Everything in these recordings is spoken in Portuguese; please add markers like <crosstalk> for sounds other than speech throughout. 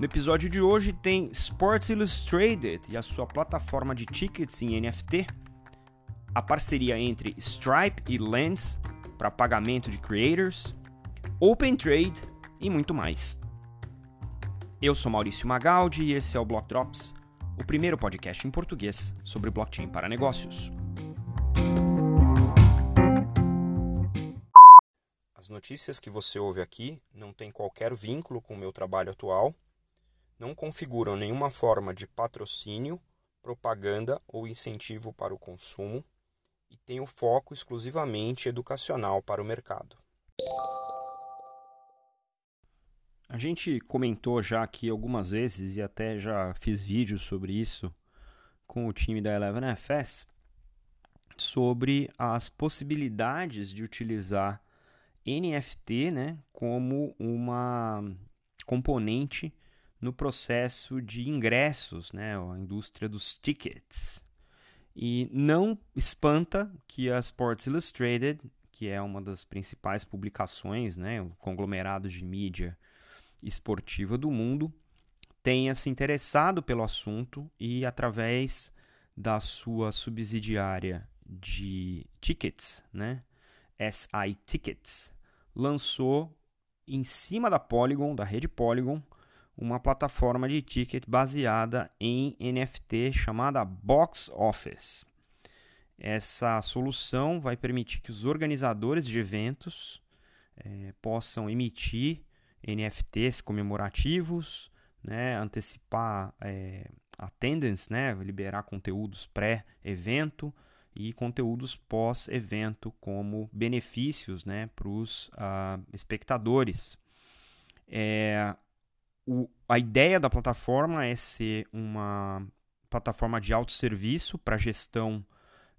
No episódio de hoje tem Sports Illustrated e a sua plataforma de tickets em NFT, a parceria entre Stripe e Lens para pagamento de creators, Open Trade e muito mais. Eu sou Maurício Magaldi e esse é o Block Drops, o primeiro podcast em português sobre blockchain para negócios. As notícias que você ouve aqui não têm qualquer vínculo com o meu trabalho atual não configuram nenhuma forma de patrocínio, propaganda ou incentivo para o consumo e têm o foco exclusivamente educacional para o mercado. A gente comentou já aqui algumas vezes e até já fiz vídeos sobre isso com o time da Eleven FS sobre as possibilidades de utilizar NFT né, como uma componente no processo de ingressos, né, a indústria dos tickets. E não espanta que a Sports Illustrated, que é uma das principais publicações, né, o conglomerado de mídia esportiva do mundo, tenha se interessado pelo assunto e, através da sua subsidiária de tickets, né, SI Tickets, lançou em cima da Polygon, da rede Polygon, uma plataforma de ticket baseada em NFT chamada Box Office. Essa solução vai permitir que os organizadores de eventos é, possam emitir NFTs comemorativos, né, antecipar é, attendance, né, liberar conteúdos pré-evento e conteúdos pós-evento como benefícios né, para os uh, espectadores. É, o, a ideia da plataforma é ser uma plataforma de autosserviço para gestão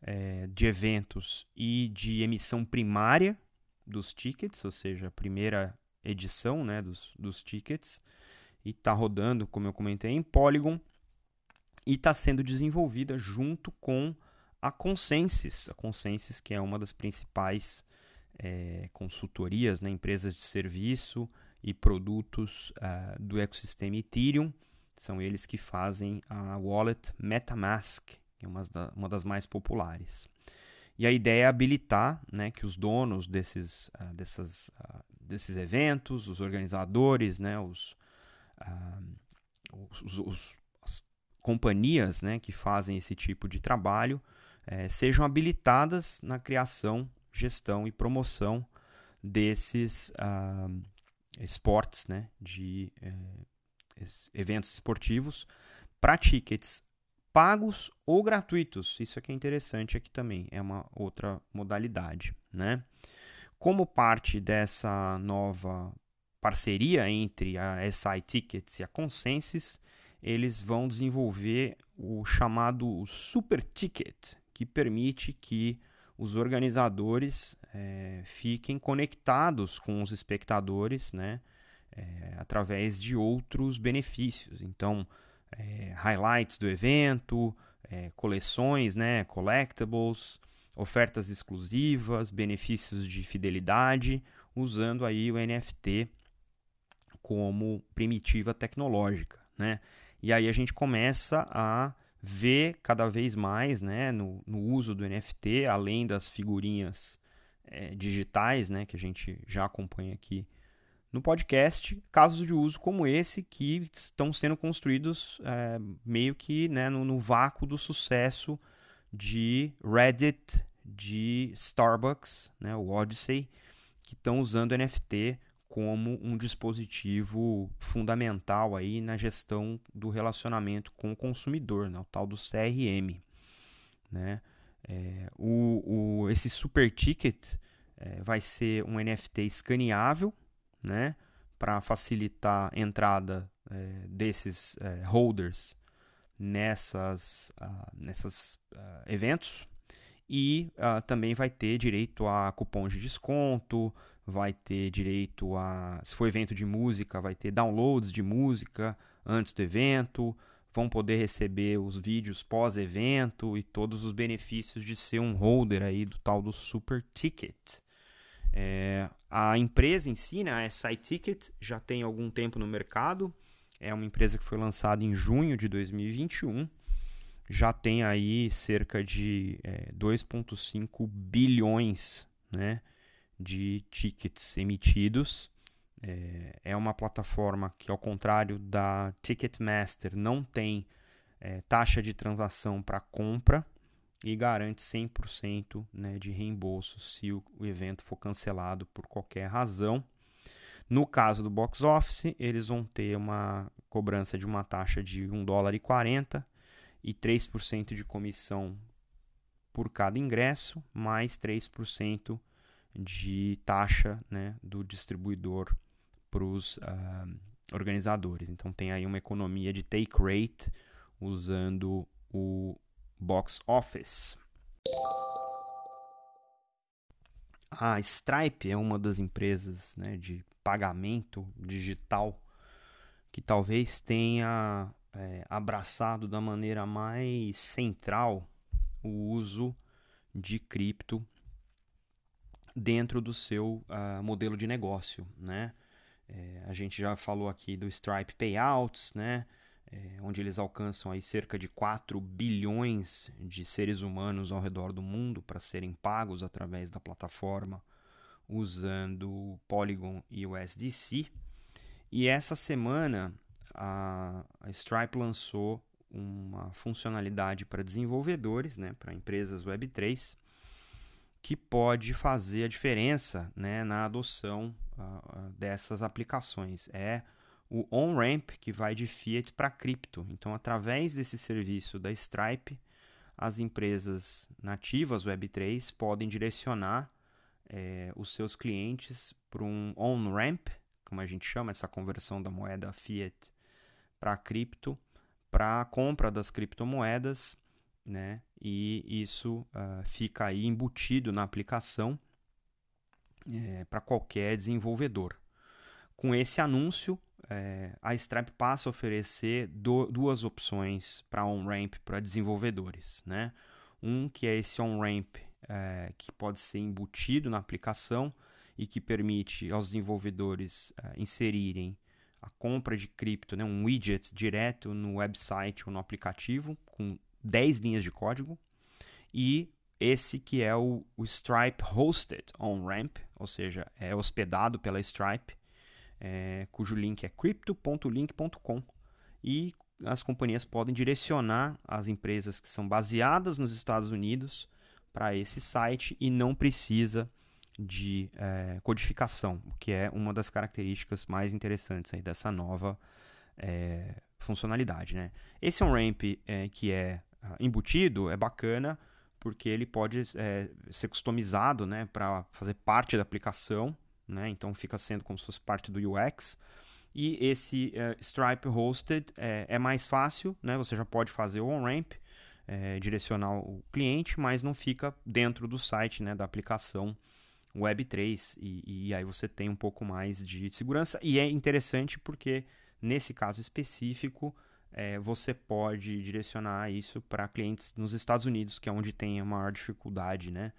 é, de eventos e de emissão primária dos tickets, ou seja, a primeira edição né, dos, dos tickets. E está rodando, como eu comentei, em Polygon e está sendo desenvolvida junto com a Consensus. A Consensus, que é uma das principais é, consultorias, né, empresas de serviço e produtos uh, do ecossistema Ethereum. São eles que fazem a wallet MetaMask, que é uma, da, uma das mais populares. E a ideia é habilitar né, que os donos desses, uh, dessas, uh, desses eventos, os organizadores, né, os, os, os, as companhias né, que fazem esse tipo de trabalho eh, sejam habilitadas na criação, gestão e promoção desses esportes, né, de é, eventos esportivos, para tickets pagos ou gratuitos. Isso aqui é interessante aqui também, é uma outra modalidade, né? Como parte dessa nova parceria entre a SI Tickets e a Consensus, eles vão desenvolver o chamado Super Ticket, que permite que os organizadores é, fiquem conectados com os espectadores, né, é, através de outros benefícios. Então, é, highlights do evento, é, coleções, né, collectibles, ofertas exclusivas, benefícios de fidelidade, usando aí o NFT como primitiva tecnológica, né? E aí a gente começa a vê cada vez mais né, no, no uso do NFT, além das figurinhas é, digitais, né, que a gente já acompanha aqui no podcast, casos de uso como esse que estão sendo construídos é, meio que né, no, no, vácuo do sucesso de Reddit, de Starbucks, né, o Odyssey, que estão usando NFT como um dispositivo fundamental aí na gestão do relacionamento com o consumidor, né? o tal do CRM. Né? É, o, o, esse super ticket é, vai ser um NFT escaneável né? para facilitar a entrada é, desses é, holders nessas, uh, nessas uh, eventos e uh, também vai ter direito a cupons de desconto, vai ter direito a, se for evento de música, vai ter downloads de música antes do evento, vão poder receber os vídeos pós-evento e todos os benefícios de ser um holder aí do tal do Super Ticket. É, a empresa em si, né, a SI Ticket, já tem algum tempo no mercado, é uma empresa que foi lançada em junho de 2021. Já tem aí cerca de é, 2,5 bilhões né, de tickets emitidos. É, é, uma plataforma que, ao contrário da Ticketmaster, não tem é, taxa de transação para compra e garante 100% né, de reembolso se o, o evento for cancelado por qualquer razão. No caso do box office, eles vão ter uma cobrança de uma taxa de 1 dólar e 40 e 3% de comissão por cada ingresso, mais 3% de taxa né, do distribuidor para os uh, ah, organizadores. Então tem aí uma economia de take rate usando o box office. A Stripe é uma das empresas né, de pagamento digital que talvez tenha é, abraçado da maneira mais central o uso de cripto dentro do seu uh, modelo de negócio, né? É, a gente já falou aqui do Stripe Payouts, né? É, onde eles alcançam aí cerca de 4 bilhões de seres humanos ao redor do mundo para serem pagos através da plataforma usando Polygon e o SDC. E essa semana a, a Stripe lançou uma funcionalidade para desenvolvedores, né, para empresas Web3, que pode fazer a diferença né, na adoção uh, dessas aplicações. É o on-ramp que vai de fiat para cripto. Então, através desse serviço da Stripe, as empresas nativas Web3 podem direcionar é, os seus clientes para um on-ramp, como a gente chama essa conversão da moeda fiat para cripto, para a compra das criptomoedas, né? E isso uh, fica aí embutido na aplicação é, para qualquer desenvolvedor. Com esse anúncio, é, a Stripe passa a oferecer do, duas opções para on-ramp para desenvolvedores. Né? Um que é esse on-ramp é, que pode ser embutido na aplicação e que permite aos desenvolvedores inserirem a compra de cripto, né, um widget direto no website ou no aplicativo com 10 linhas de código. E esse que é o, o Stripe Hosted On-Ramp, ou seja, é hospedado pela Stripe, é, cujo link é crypto.link.com. E as companhias podem direcionar as empresas que são baseadas nos Estados Unidos para esse site e não precisa de é, codificação, o que é uma das características mais interessantes aí dessa nova é, funcionalidade. Né? Esse on-ramp é, que é embutido é bacana porque ele pode é, ser customizado né, para fazer parte da aplicação, né? então fica sendo como se fosse parte do UX. E esse uh, Stripe Hosted é, é, mais fácil, né? você já pode fazer o on-ramp, é, direcionar o cliente, mas não fica dentro do site né, da aplicação Web3 e, e aí você tem um pouco mais de segurança. E é interessante porque nesse caso específico é, você pode direcionar isso para clientes nos Estados Unidos, que é onde tem a maior dificuldade né,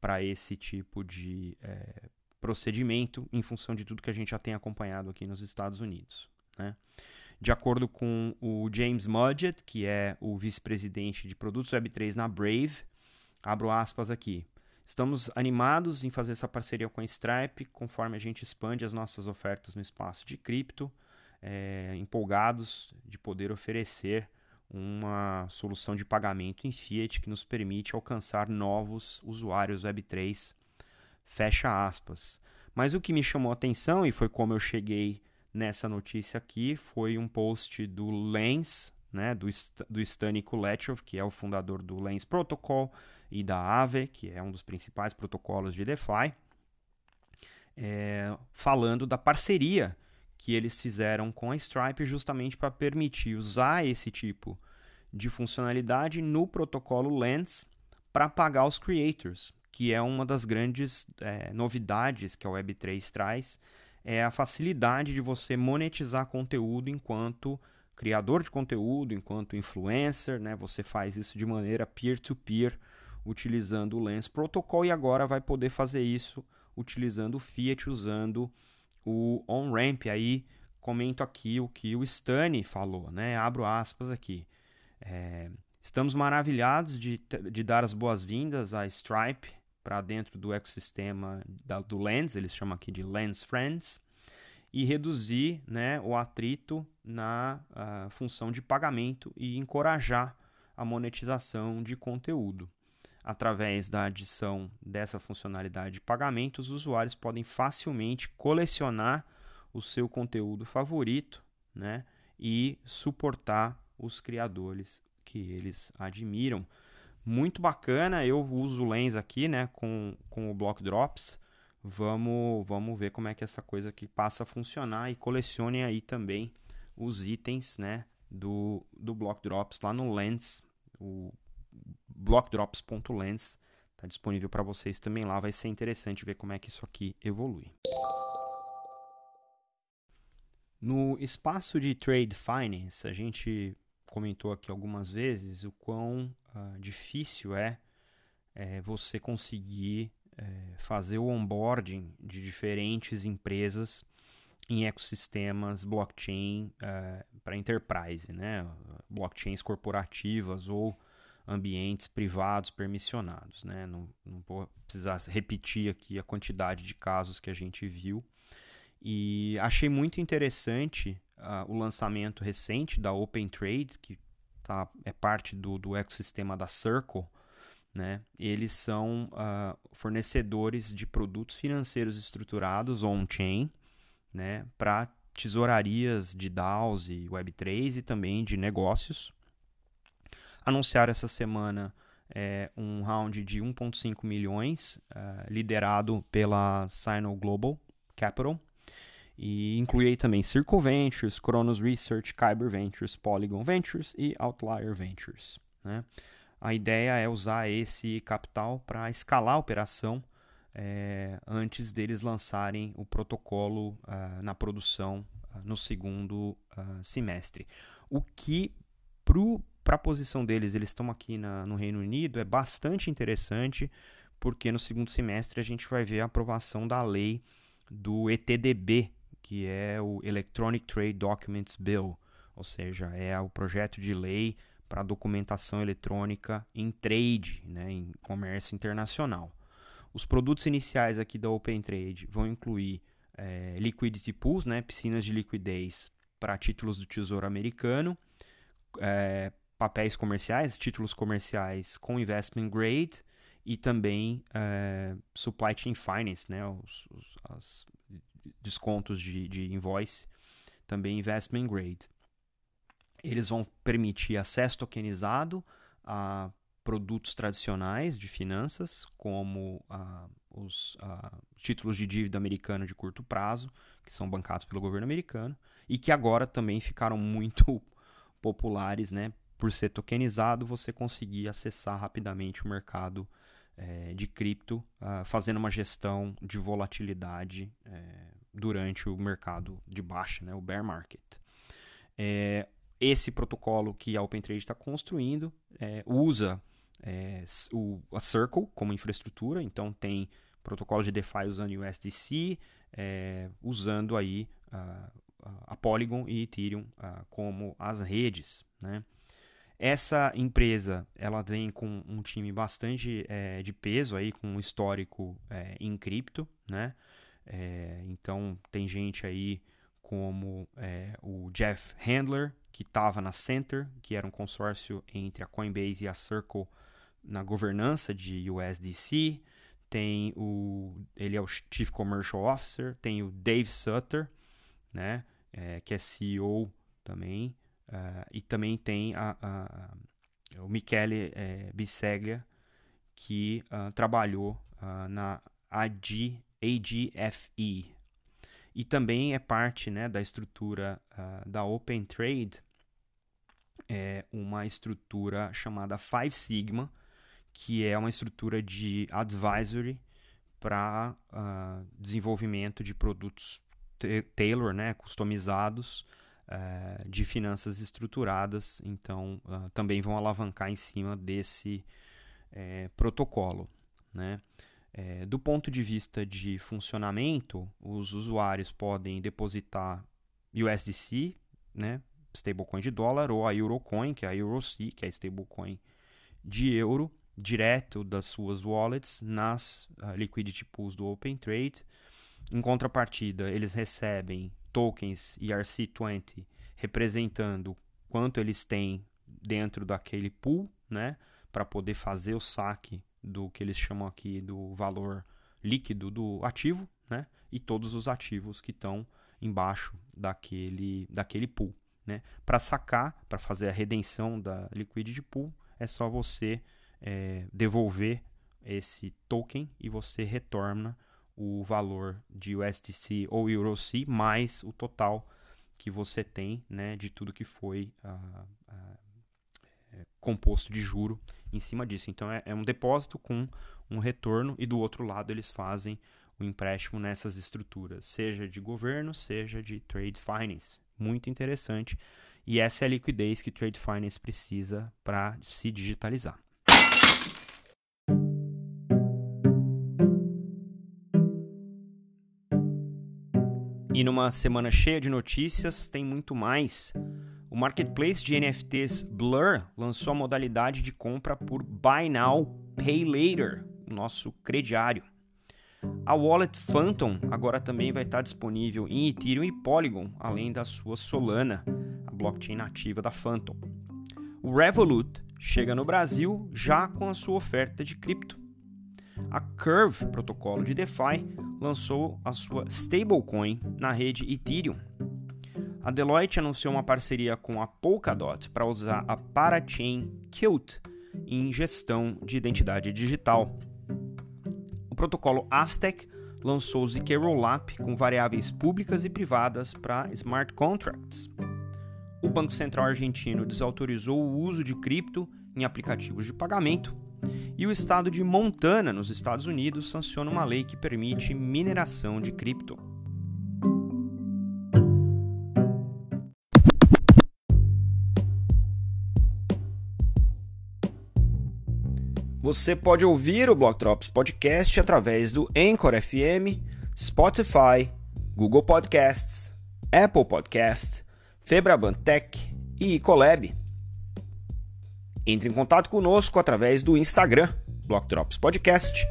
para esse tipo de é, procedimento, em função de tudo que a gente já tem acompanhado aqui nos Estados Unidos. Né? De acordo com o James Mudgett, que é o vice-presidente de produtos Web3 na Brave, abro aspas aqui. Estamos animados em fazer essa parceria com a Stripe, conforme a gente expande as nossas ofertas no espaço de cripto é, empolgados de poder oferecer uma solução de pagamento em Fiat que nos permite alcançar novos usuários Web3. Fecha aspas. Mas o que me chamou a atenção, e foi como eu cheguei nessa notícia aqui, foi um post do Lens, né, do, do Stani Kulechov, que é o fundador do Lens Protocol, e da Aave, que é um dos principais protocolos de DeFi, é, falando da parceria que eles fizeram com a Stripe justamente para permitir usar esse tipo de funcionalidade no protocolo Lens para pagar os creators, que é uma das grandes é, novidades que a Web3 traz, é a facilidade de você monetizar conteúdo enquanto criador de conteúdo, enquanto influencer, né? Você faz isso de maneira peer-to-peer, -peer, utilizando o Lens Protocol e agora vai poder fazer isso utilizando o Fiat, usando o on-ramp aí comento aqui o que o Stani falou, né? Abro aspas aqui. É, estamos maravilhados de, de dar as boas-vindas à Stripe para dentro do ecossistema da, do Lens, eles chamam aqui de Lens Friends, e reduzir né, o atrito na uh, função de pagamento e encorajar a monetização de conteúdo. Através da adição dessa funcionalidade de pagamento, os usuários podem facilmente colecionar o seu conteúdo favorito né, e suportar os criadores que eles admiram. Muito bacana, eu uso o Lens aqui né, com, com o Block Drops. Vamos, vamos ver como é que essa coisa aqui passa a funcionar e colecione aí também os itens né, do, do Block Drops lá no Lens, o blockdrops.lens está disponível para vocês também lá. Vai ser interessante ver como é que isso aqui evolui. No espaço de Trade Finance, a gente comentou aqui algumas vezes o quão uh, difícil é, é, você conseguir é, fazer o onboarding de diferentes empresas em ecossistemas blockchain uh, para enterprise, né? blockchains corporativas ou ambientes privados permissionados. Né? Não, não vou precisar repetir aqui a quantidade de casos que a gente viu. E achei muito interessante uh, o lançamento recente da Open Trade, que tá, é parte do, do ecossistema da Circle. Né? Eles são uh, fornecedores de produtos financeiros estruturados on-chain né? para tesourarias de DAOs e Web3 e também de negócios anunciaram essa semana é, um round de 1,5 milhões, uh, liderado pela Sino Global Capital. E incluí também Circle Ventures, Cronos Research, Kyber Ventures, Polygon Ventures e Outlier Ventures. Né? A ideia é usar esse capital para escalar a operação é, antes deles lançarem o protocolo uh, na produção uh, no segundo uh, semestre. O que, para para a posição deles, eles estão aqui na, no Reino Unido, é bastante interessante, porque no segundo semestre a gente vai ver a aprovação da lei do ETDB, que é o Electronic Trade Documents Bill, ou seja, é o projeto de lei para documentação eletrônica em trade, né, em comércio internacional. Os produtos iniciais aqui da Open Trade vão incluir é, liquidity pools, né, piscinas de liquidez para títulos do Tesouro Americano, é, papéis comerciais, títulos comerciais com investment grade e também é, supply chain finance, né, os, os descontos de, de invoice, também investment grade. Eles vão permitir acesso tokenizado a produtos tradicionais de finanças, como uh, os uh, títulos de dívida americano de curto prazo, que são bancados pelo governo americano, e que agora também ficaram muito <laughs> populares né, por ser tokenizado, você conseguir acessar rapidamente o mercado é, de cripto, uh, fazendo uma gestão de volatilidade é, durante o mercado de baixa, né, o bear market. É, esse protocolo que a OpenTrade está construindo usa o, a Circle como infraestrutura, então tem protocolo de DeFi usando o USDC, usando aí a Polygon e Ethereum uh, como as redes, né? Essa empresa ela vem com um time bastante é, de peso aí, com um histórico é, em cripto, né? É, então tem gente aí como é, o Jeff Handler, que estava na Center, que era um consórcio entre a Coinbase e a Circle na governança de USDC. Tem o, ele é o Chief Commercial Officer. Tem o Dave Sutter, né? É, que é CEO também Uh, e também tem a, a, o Michele é, Biseglia, que uh, trabalhou uh, na AG, AGFE. E também é parte né, da estrutura da Open Trade, é uma estrutura chamada Five Sigma, que é uma estrutura de advisory para desenvolvimento de produtos tailor, né, customizados, é, de finanças estruturadas, então uh, também vão alavancar em cima desse é, protocolo. Né? É, do ponto de vista de funcionamento, os usuários podem depositar USDC, né, stablecoin de dólar, ou a Eurocoin, que é a EuroC, que é a stablecoin de euro, direto das suas wallets nas uh, liquidity pools do Open Trade. Em contrapartida, eles recebem tokens ERC20 representando quanto eles têm dentro daquele pool, né, para poder fazer o saque do que eles chamam aqui do valor líquido do ativo, né, e todos os ativos que estão embaixo daquele, daquele pool. Né? Para sacar, para fazer a redenção da liquidity pool, é só você é, devolver esse token e você retorna o valor de USDC ou EuroC mais o total que você tem né, de tudo que foi uh, uh, composto de juro em cima disso. Então é, é, um depósito com um retorno e do outro lado eles fazem o empréstimo nessas estruturas, seja de governo, seja de trade finance. Muito interessante. E essa é a liquidez que trade finance precisa para se digitalizar. E numa semana cheia de notícias, tem muito mais. O marketplace de NFTs Blur lançou a modalidade de compra por Buy Now, Pay Later, o nosso crediário. A wallet Phantom agora também vai estar disponível em Ethereum e Polygon, além da sua Solana, a blockchain nativa da Phantom. O Revolut chega no Brasil já com a sua oferta de cripto. A Curve, protocolo de DeFi, lançou a sua stablecoin na rede Ethereum. A Deloitte anunciou uma parceria com a Polkadot para usar a parachain Qt em gestão de identidade digital. O protocolo Aztec lançou o ZK Rollup com variáveis públicas e privadas para smart contracts. O Banco Central Argentino desautorizou o uso de cripto em aplicativos de pagamento e o estado de Montana, nos Estados Unidos, sanciona uma lei que permite mineração de cripto. Você pode ouvir o Block Drops Podcast através do Anchor FM, Spotify, Google Podcasts, Apple Podcasts, Febraban Tech e Ecolab. Entre em contato conosco através do Instagram, Block Drops Podcast,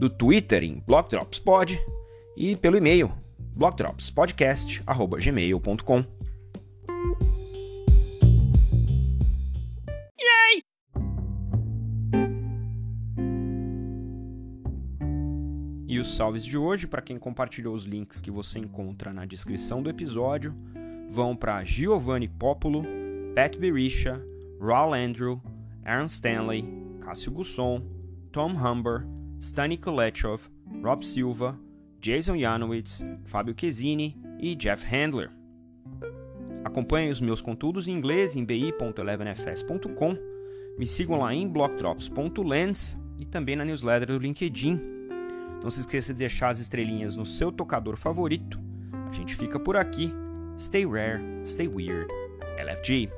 do Twitter em Block Drops Pod e pelo e-mail blockdropspodcast@gmail.com. E os salves de hoje, para quem compartilhou os links que você encontra na descrição do episódio, vão para Giovanni Popolo, Pat Berisha, Raul Andrew, Aaron Stanley, Cássio Gusson, Tom Humber, Stani Kulechov, Rob Silva, Jason Janowitz, Fábio Chesini e Jeff Handler. Acompanhem os meus conteúdos em inglês em bi.elevenfs.com, me sigam lá em blockdrops.lens e também na newsletter do LinkedIn. Não se esqueça de deixar as estrelinhas no seu tocador favorito. A gente fica por aqui. Stay rare, stay weird. LFG.